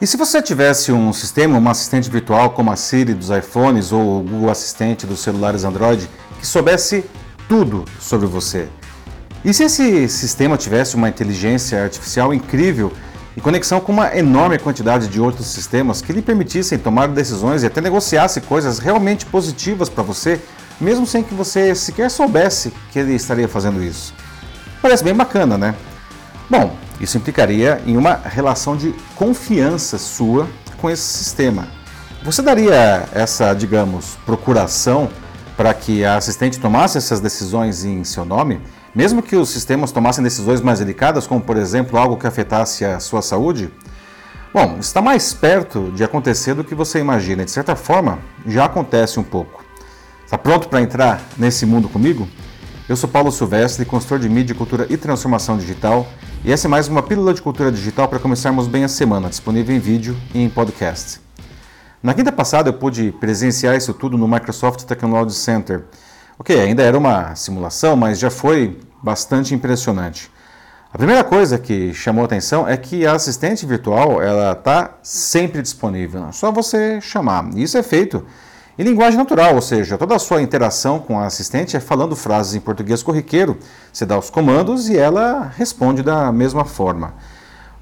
E se você tivesse um sistema, uma assistente virtual como a Siri dos iPhones ou o Google Assistente dos celulares Android que soubesse tudo sobre você? E se esse sistema tivesse uma inteligência artificial incrível e conexão com uma enorme quantidade de outros sistemas que lhe permitissem tomar decisões e até negociasse coisas realmente positivas para você, mesmo sem que você sequer soubesse que ele estaria fazendo isso? Parece bem bacana, né? Bom, isso implicaria em uma relação de confiança sua com esse sistema. Você daria essa, digamos, procuração para que a assistente tomasse essas decisões em seu nome? Mesmo que os sistemas tomassem decisões mais delicadas, como por exemplo algo que afetasse a sua saúde? Bom, está mais perto de acontecer do que você imagina. De certa forma, já acontece um pouco. Está pronto para entrar nesse mundo comigo? Eu sou Paulo Silvestre, consultor de mídia, cultura e transformação digital, e essa é mais uma pílula de cultura digital para começarmos bem a semana, disponível em vídeo e em podcast. Na quinta passada eu pude presenciar isso tudo no Microsoft Technology Center, Ok, ainda era uma simulação, mas já foi bastante impressionante. A primeira coisa que chamou atenção é que a assistente virtual ela está sempre disponível, é só você chamar. Isso é feito em linguagem natural, ou seja, toda a sua interação com a assistente é falando frases em português corriqueiro. Você dá os comandos e ela responde da mesma forma.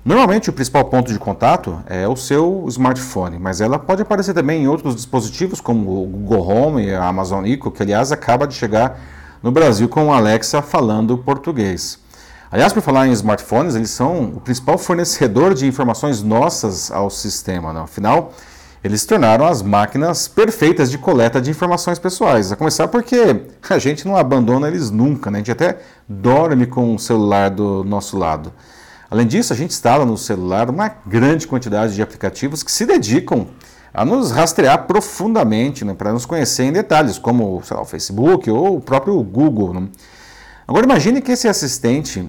Normalmente o principal ponto de contato é o seu smartphone, mas ela pode aparecer também em outros dispositivos como o Google Home e a Amazon Echo, que aliás acaba de chegar no Brasil com o Alexa falando português. Aliás, por falar em smartphones, eles são o principal fornecedor de informações nossas ao sistema. Né? Afinal, eles se tornaram as máquinas perfeitas de coleta de informações pessoais. A começar porque a gente não abandona eles nunca, né? a gente até dorme com o celular do nosso lado. Além disso, a gente instala no celular uma grande quantidade de aplicativos que se dedicam a nos rastrear profundamente, né, para nos conhecer em detalhes, como lá, o Facebook ou o próprio Google. Né? Agora imagine que esse assistente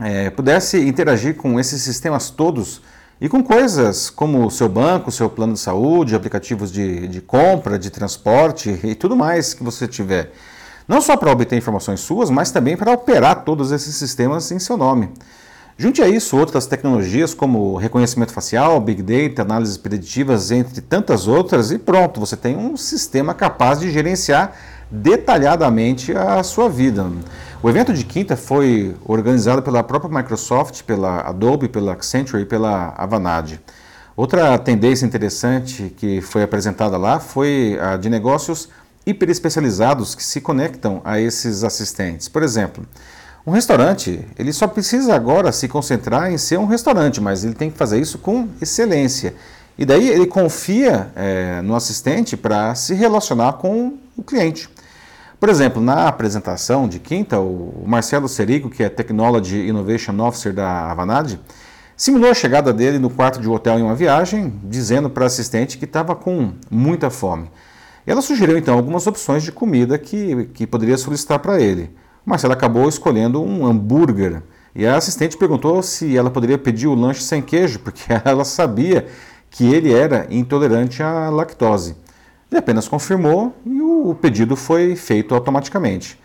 é, pudesse interagir com esses sistemas todos e com coisas como o seu banco, o seu plano de saúde, aplicativos de, de compra, de transporte e tudo mais que você tiver. Não só para obter informações suas, mas também para operar todos esses sistemas em seu nome. Junte a isso outras tecnologias como reconhecimento facial, Big Data, análises preditivas, entre tantas outras, e pronto, você tem um sistema capaz de gerenciar detalhadamente a sua vida. O evento de quinta foi organizado pela própria Microsoft, pela Adobe, pela Accenture e pela Avanade. Outra tendência interessante que foi apresentada lá foi a de negócios hiperespecializados que se conectam a esses assistentes. Por exemplo, um restaurante, ele só precisa agora se concentrar em ser um restaurante, mas ele tem que fazer isso com excelência. E daí ele confia é, no assistente para se relacionar com o cliente. Por exemplo, na apresentação de quinta, o Marcelo Serigo, que é Technology Innovation Officer da Avanade, simulou a chegada dele no quarto de hotel em uma viagem, dizendo para a assistente que estava com muita fome. Ela sugeriu então algumas opções de comida que, que poderia solicitar para ele. Marcela acabou escolhendo um hambúrguer e a assistente perguntou se ela poderia pedir o lanche sem queijo, porque ela sabia que ele era intolerante à lactose. Ele apenas confirmou e o pedido foi feito automaticamente.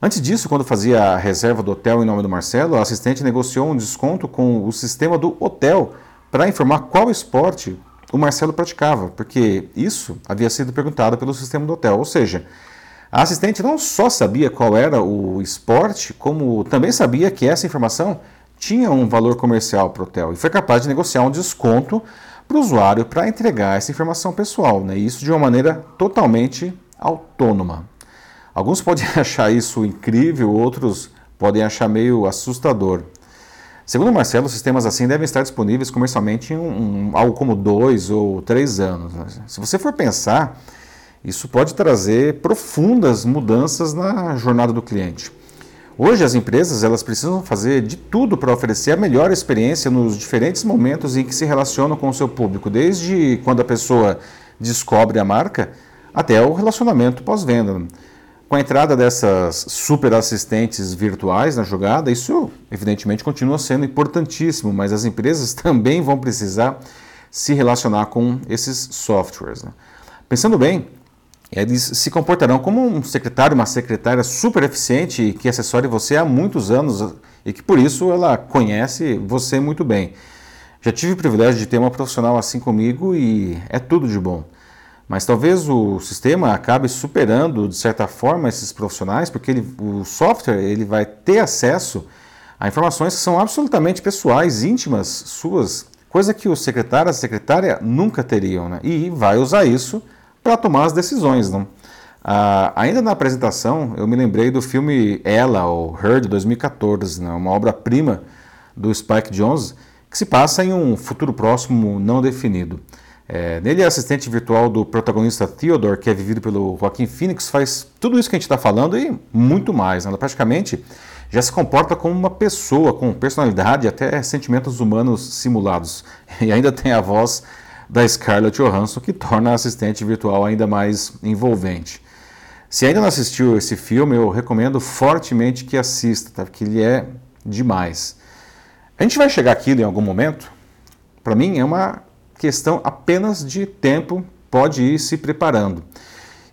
Antes disso, quando fazia a reserva do hotel em nome do Marcelo, a assistente negociou um desconto com o sistema do hotel para informar qual esporte o Marcelo praticava, porque isso havia sido perguntado pelo sistema do hotel. Ou seja, a assistente não só sabia qual era o esporte, como também sabia que essa informação tinha um valor comercial para o hotel e foi capaz de negociar um desconto para o usuário para entregar essa informação pessoal, né? isso de uma maneira totalmente autônoma. Alguns podem achar isso incrível, outros podem achar meio assustador. Segundo Marcelo, sistemas assim devem estar disponíveis comercialmente em um, um, algo como dois ou três anos. Se você for pensar, isso pode trazer profundas mudanças na jornada do cliente. Hoje as empresas elas precisam fazer de tudo para oferecer a melhor experiência nos diferentes momentos em que se relacionam com o seu público, desde quando a pessoa descobre a marca até o relacionamento pós-venda. Com a entrada dessas super assistentes virtuais na jogada, isso evidentemente continua sendo importantíssimo, mas as empresas também vão precisar se relacionar com esses softwares. Né? Pensando bem, Eles se comportarão como um secretário, uma secretária super eficiente que assessore você há muitos anos e que por isso ela conhece você muito bem. Já tive o privilégio de ter uma profissional assim comigo e é tudo de bom. Mas talvez o sistema acabe superando de certa forma esses profissionais, porque ele, o software ele vai ter acesso a informações que são absolutamente pessoais, íntimas, suas, coisa que o secretário, a secretária nunca teriam, né? E vai usar isso para tomar as decisões. Não? Ah, ainda na apresentação, eu me lembrei do filme Ela, ou Her, de 2014, né? uma obra-prima do Spike Jonze, que se passa em um futuro próximo não definido. É, nele, é assistente virtual do protagonista Theodore, que é vivido pelo Joaquim Phoenix, faz tudo isso que a gente está falando e muito mais. Né? Ela praticamente já se comporta como uma pessoa, com personalidade e até sentimentos humanos simulados. E ainda tem a voz da Scarlett Johansson, que torna a assistente virtual ainda mais envolvente. Se ainda não assistiu esse filme, eu recomendo fortemente que assista, tá? porque ele é demais. A gente vai chegar aqui em algum momento? Para mim é uma questão apenas de tempo, pode ir se preparando.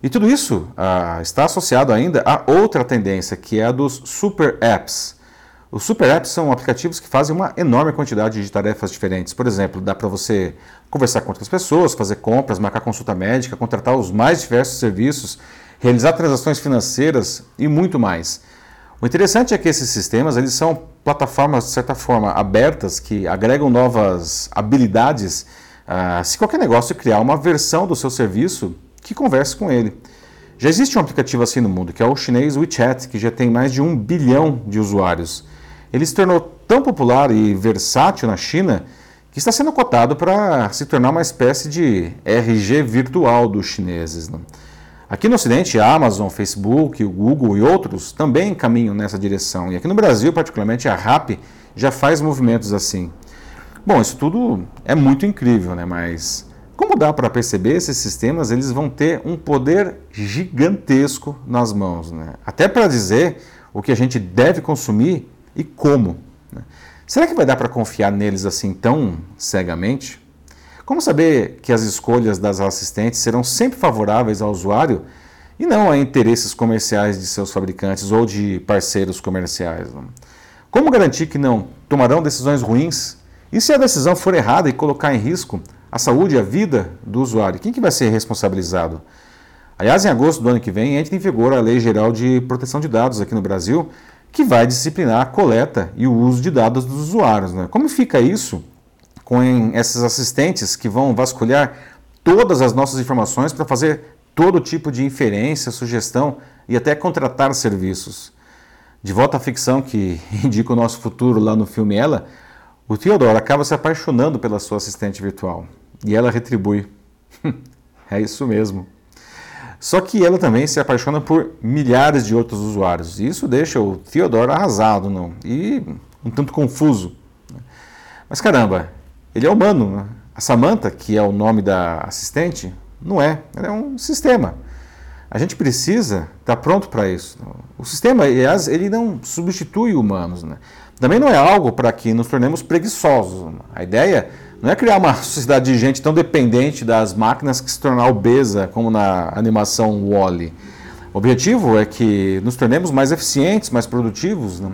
E tudo isso ah, está associado ainda a outra tendência, que é a dos super apps. Os super apps são aplicativos que fazem uma enorme quantidade de tarefas diferentes. Por exemplo, dá para você conversar com outras pessoas, fazer compras, marcar consulta médica, contratar os mais diversos serviços, realizar transações financeiras e muito mais. O interessante é que esses sistemas eles são plataformas, de certa forma, abertas que agregam novas habilidades. Ah, se qualquer negócio criar uma versão do seu serviço que converse com ele. Já existe um aplicativo assim no mundo, que é o chinês WeChat, que já tem mais de um bilhão de usuários. Ele se tornou tão popular e versátil na China que está sendo cotado para se tornar uma espécie de RG virtual dos chineses. Né? Aqui no Ocidente, a Amazon, Facebook, o Google e outros também caminham nessa direção. E aqui no Brasil, particularmente, a RAP já faz movimentos assim. Bom, isso tudo é muito incrível, né? mas como dá para perceber, esses sistemas eles vão ter um poder gigantesco nas mãos. Né? Até para dizer o que a gente deve consumir e como. Né? Será que vai dar para confiar neles assim tão cegamente? Como saber que as escolhas das assistentes serão sempre favoráveis ao usuário e não a interesses comerciais de seus fabricantes ou de parceiros comerciais? Né? Como garantir que não tomarão decisões ruins? E se a decisão for errada e colocar em risco a saúde e a vida do usuário, quem que vai ser responsabilizado? Aliás, em agosto do ano que vem, entra em vigor a Lei Geral de Proteção de Dados aqui no Brasil, que vai disciplinar a coleta e o uso de dados dos usuários. Né? Como fica isso com esses assistentes que vão vasculhar todas as nossas informações para fazer todo tipo de inferência, sugestão e até contratar serviços? De volta à ficção que indica o nosso futuro lá no filme Ela, o Theodore acaba se apaixonando pela sua assistente virtual e ela retribui. é isso mesmo. Só que ela também se apaixona por milhares de outros usuários. E isso deixa o Theodore arrasado não? e um tanto confuso. Mas caramba, ele é humano. Né? A Samantha, que é o nome da assistente, não é. Ela é um sistema. A gente precisa estar pronto para isso. O sistema, aliás, ele não substitui humanos. Né? Também não é algo para que nos tornemos preguiçosos. A ideia não é criar uma sociedade de gente tão dependente das máquinas que se tornar obesa, como na animação Wall-E. O objetivo é que nos tornemos mais eficientes, mais produtivos. Né?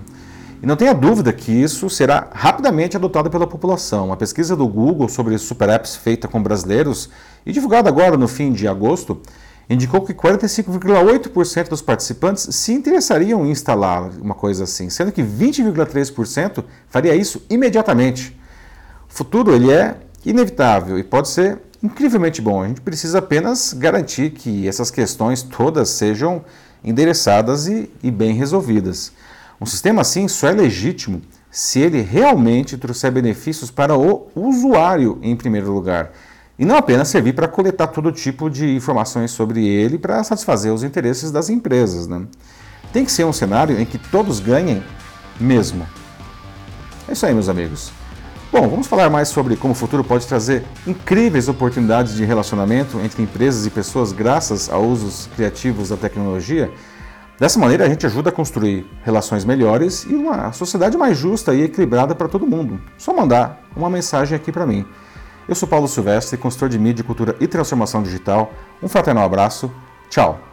E não tenha dúvida que isso será rapidamente adotado pela população. Uma pesquisa do Google sobre super apps feita com brasileiros e divulgada agora no fim de agosto indicou que 45,8% dos participantes se interessariam em instalar uma coisa assim, sendo que 20,3% faria isso imediatamente. Futuro ele é inevitável e pode ser incrivelmente bom. A gente precisa apenas garantir que essas questões todas sejam endereçadas e, e bem resolvidas. Um sistema assim só é legítimo se ele realmente trouxer benefícios para o usuário em primeiro lugar e não apenas servir para coletar todo tipo de informações sobre ele para satisfazer os interesses das empresas. Né? Tem que ser um cenário em que todos ganhem mesmo. É isso aí, meus amigos. Bom, vamos falar mais sobre como o futuro pode trazer incríveis oportunidades de relacionamento entre empresas e pessoas graças a usos criativos da tecnologia. Dessa maneira, a gente ajuda a construir relações melhores e uma sociedade mais justa e equilibrada para todo mundo. Só mandar uma mensagem aqui para mim. Eu sou Paulo Silvestre, consultor de mídia, cultura e transformação digital. Um fraternal abraço. Tchau!